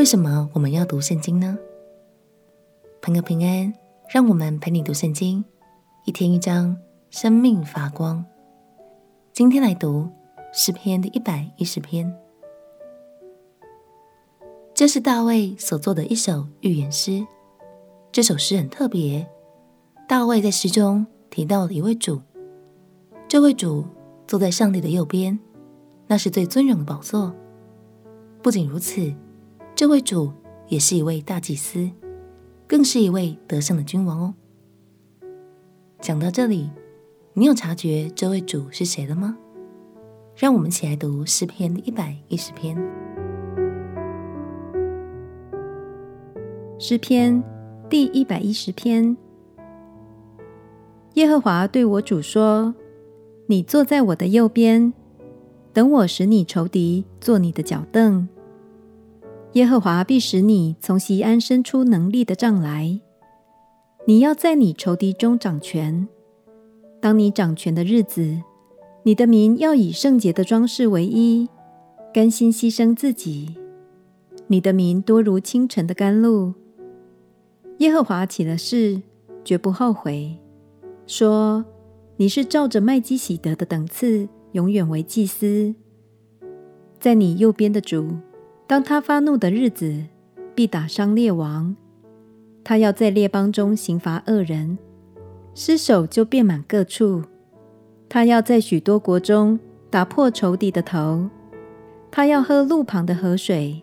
为什么我们要读圣经呢？朋友平安，让我们陪你读圣经，一天一章，生命发光。今天来读诗篇的一百一十篇，这是大卫所作的一首寓言诗。这首诗很特别，大卫在诗中提到了一位主，这位主坐在上帝的右边，那是最尊荣的宝座。不仅如此，这位主也是一位大祭司，更是一位得胜的君王哦。讲到这里，你有察觉这位主是谁了吗？让我们一起来读诗篇一百一十篇。诗篇第一百一十篇。耶和华对我主说：“你坐在我的右边，等我使你仇敌做你的脚凳。耶和华必使你从锡安伸出能力的杖来。你要在你仇敌中掌权。当你掌权的日子。”你的民要以圣洁的装饰为衣，甘心牺牲自己。你的民多如清晨的甘露。耶和华起了誓，绝不后悔，说：“你是照着麦基洗德的等次，永远为祭司。在你右边的主，当他发怒的日子，必打伤列王。他要在列邦中刑罚恶人，尸首就遍满各处。”他要在许多国中打破仇敌的头，他要喝路旁的河水，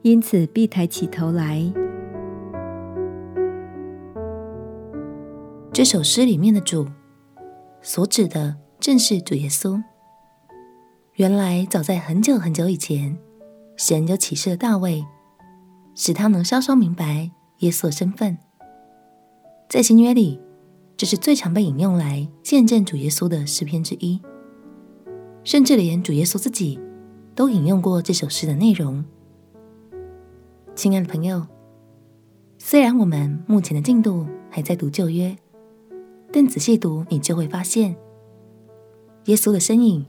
因此必抬起头来。这首诗里面的主，所指的正是主耶稣。原来早在很久很久以前，神就启示了大卫，使他能稍稍明白耶稣的身份。在新约里。这是最常被引用来见证主耶稣的诗篇之一，甚至连主耶稣自己都引用过这首诗的内容。亲爱的朋友，虽然我们目前的进度还在读旧约，但仔细读，你就会发现，耶稣的身影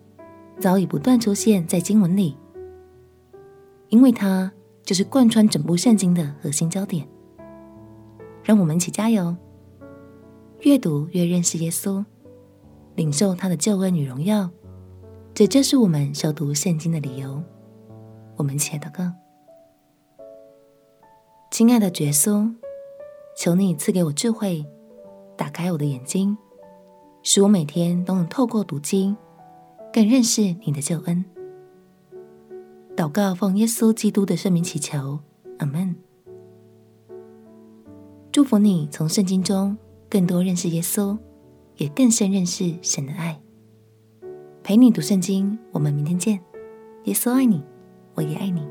早已不断出现在经文里，因为它就是贯穿整部圣经的核心焦点。让我们一起加油！越读越认识耶稣，领受他的救恩与荣耀，这就是我们修读圣经的理由。我们一起来祷告：亲爱的耶稣，求你赐给我智慧，打开我的眼睛，使我每天都能透过读经，更认识你的救恩。祷告奉耶稣基督的圣名祈求，阿门。祝福你从圣经中。更多认识耶稣，也更深认识神的爱。陪你读圣经，我们明天见。耶稣爱你，我也爱你。